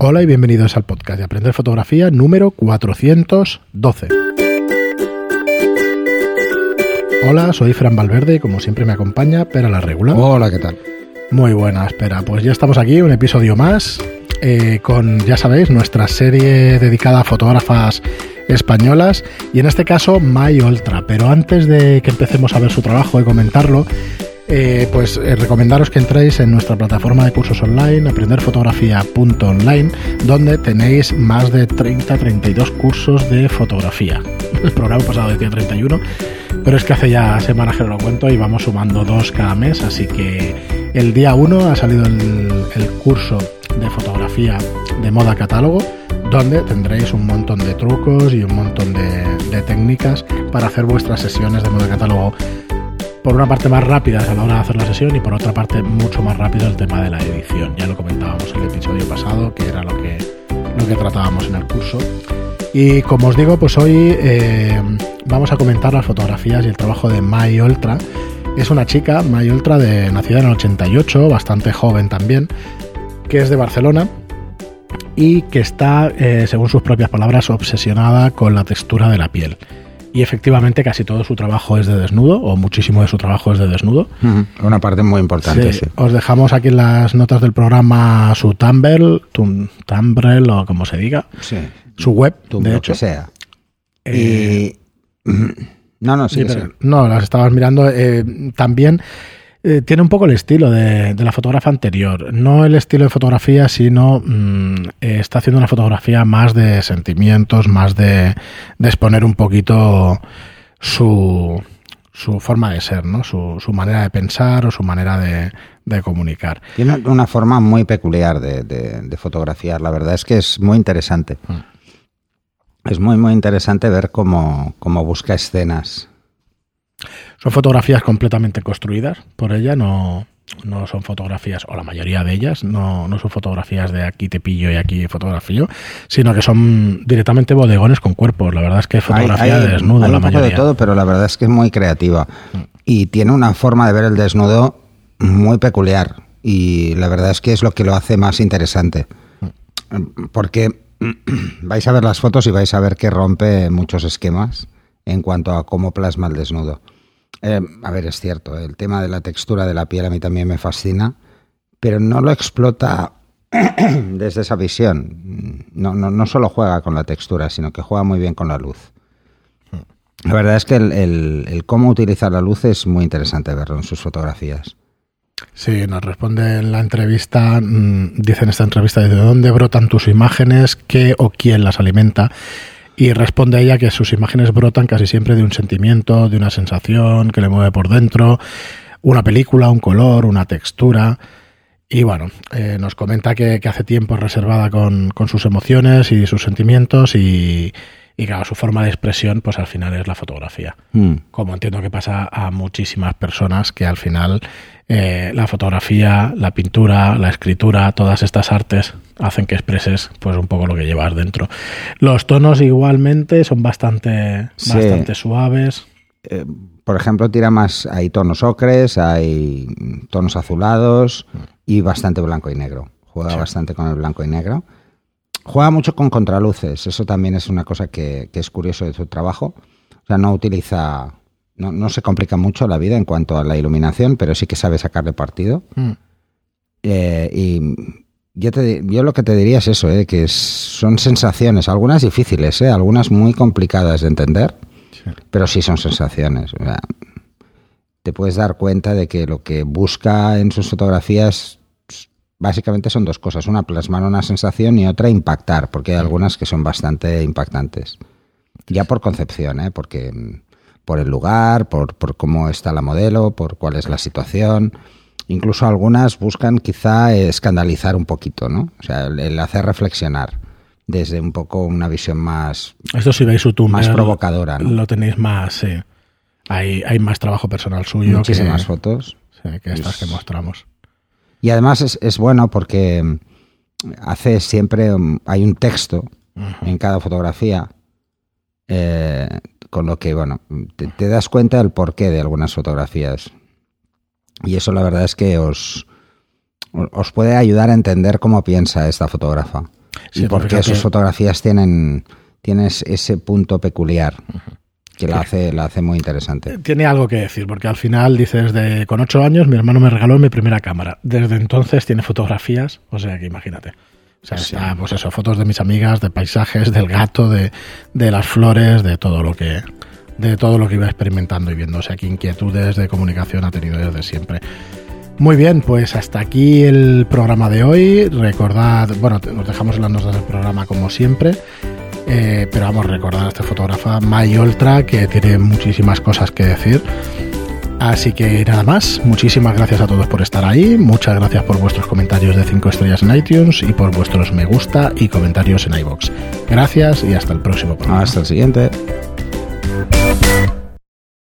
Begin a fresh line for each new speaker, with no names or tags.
Hola y bienvenidos al podcast de Aprender Fotografía número 412. Hola, soy Fran Valverde y como siempre me acompaña Pera la Regula.
Hola, ¿qué tal?
Muy buena, espera. Pues ya estamos aquí, un episodio más, eh, con, ya sabéis, nuestra serie dedicada a fotógrafas españolas y en este caso My Ultra. Pero antes de que empecemos a ver su trabajo y comentarlo, eh, pues eh, recomendaros que entréis en nuestra plataforma de cursos online, aprenderfotografía.online, donde tenéis más de 30-32 cursos de fotografía. El programa pasado decía 31, pero es que hace ya semanas que no lo cuento y vamos sumando dos cada mes, así que el día 1 ha salido el, curso de fotografía de moda catálogo donde tendréis un montón de trucos y un montón de, técnicas para hacer vuestras sesiones de moda catálogo por una parte más rápida a la hora de hacer la sesión y por otra parte mucho más rápido el tema de la edición. Ya lo comentábamos en el episodio pasado, que era lo que, lo que tratábamos en el curso. Y como os digo, pues hoy eh, vamos a comentar las fotografías y el trabajo de Mai Ultra. Es una chica, Mai Ultra, de, nacida en el 88, bastante joven también, que es de Barcelona y que está, eh, según sus propias palabras, obsesionada con la textura de la piel y efectivamente casi todo su trabajo es de desnudo, o muchísimo de su trabajo es de desnudo.
Una parte muy importante, sí.
sí. Os dejamos aquí en las notas del programa su Tumblr, Tumblr o como se diga,
sí.
su web,
Tumblr,
de hecho.
que sea. Eh, y... No, no, sí,
sí, No, las estabas mirando. Eh, también eh, tiene un poco el estilo de, de, la fotógrafa anterior. No el estilo de fotografía, sino mmm, eh, está haciendo una fotografía más de sentimientos, más de, de exponer un poquito su, su, forma de ser, ¿no? Su, su, manera de pensar o su manera de, de comunicar.
Tiene una forma muy peculiar de, de, fotografiar. La verdad es que es muy interesante. Mm. Es muy, muy interesante ver cómo, cómo busca escenas
son fotografías completamente construidas por ella, no, no son fotografías, o la mayoría de ellas, no, no son fotografías de aquí te pillo y aquí fotografío, sino que son directamente bodegones con cuerpos. La verdad es que es fotografía
hay, hay,
de desnudo
hay
la
poco
mayoría.
de todo, pero la verdad es que es muy creativa. Y tiene una forma de ver el desnudo muy peculiar. Y la verdad es que es lo que lo hace más interesante. Porque vais a ver las fotos y vais a ver que rompe muchos esquemas en cuanto a cómo plasma el desnudo. Eh, a ver, es cierto, el tema de la textura de la piel a mí también me fascina, pero no lo explota desde esa visión. No, no, no, solo juega con la textura, sino que juega muy bien con la luz. La verdad es que el, cómo utilizar la luz es muy interesante verlo en sus fotografías.
Sí, nos responde en la entrevista, mmm, dice en esta entrevista, ¿de dónde brotan tus imágenes? ¿Qué o quién las alimenta? Y responde a ella que sus imágenes brotan casi siempre de un sentimiento, de una sensación que le mueve por dentro, una película, un color, una textura. Y bueno, eh, nos comenta que, que, hace tiempo es reservada con, con, sus emociones y sus sentimientos y, y, claro, su forma de expresión pues al final es la fotografía. Mm. Como entiendo que pasa a muchísimas personas que al final eh, la fotografía, la pintura, la escritura, todas estas artes hacen que expreses pues un poco lo que llevas dentro. Los tonos igualmente son bastante,
sí.
bastante suaves.
Eh, por ejemplo, tira más, hay tonos ocres, hay tonos azulados y bastante blanco y negro. Juega sí. bastante con el blanco y negro. Juega mucho con contraluces, eso también es una cosa que, que es curioso de su trabajo. O sea, no utiliza, no, no, se complica mucho la vida en cuanto a la iluminación, pero sí que sabe sacarle partido. Mm. Eh, y yo, te, yo, lo que te diría es eso, eh, que son sensaciones, algunas difíciles, eh, algunas muy complicadas de entender, sí. pero sí son sensaciones. O sea, te puedes dar cuenta de que lo que busca en sus fotografías básicamente son dos cosas, una plasmar una sensación y otra impactar, porque hay algunas que son bastante impactantes. Ya por concepción, ¿eh? porque por el lugar, por, por cómo está la modelo, por cuál es la situación. Incluso algunas buscan quizá escandalizar un poquito, ¿no? O sea, el, el hacer reflexionar desde un poco una visión más...
Esto si veis su tumba,
más provocadora, ¿no?
Lo tenéis más, sí. Hay, hay más trabajo personal suyo.
Muchísimas
que,
fotos.
Sí, que estas que mostramos.
Y además es, es bueno porque hace siempre, hay un texto uh -huh. en cada fotografía, eh, con lo que, bueno, te, te, das cuenta del porqué de algunas fotografías. Y eso la verdad es que os, os puede ayudar a entender cómo piensa esta fotógrafa. y porque sus fotografías tienen, ese punto peculiar que la hace, la hace muy interesante.
Tiene algo que decir, porque al final dices, de, con ocho años mi hermano me regaló mi primera cámara. Desde entonces tiene fotografías, o sea que imagínate. O sea, está, pues eso, fotos de mis amigas, de paisajes, del gato, de, de, las flores, de todo lo que de todo lo que iba experimentando y viendo. O sea, que inquietudes de comunicación ha tenido desde siempre. Muy bien, pues hasta aquí el programa de hoy. Recordad, bueno, nos dejamos en las notas del programa como siempre. Eh, pero vamos a recordar a esta fotógrafa May Ultra que tiene muchísimas cosas que decir. Así que nada más, muchísimas gracias a todos por estar ahí, muchas gracias por vuestros comentarios de 5 estrellas en iTunes y por vuestros me gusta y comentarios en iBox. Gracias y hasta el próximo
programa. Hasta el siguiente. Thank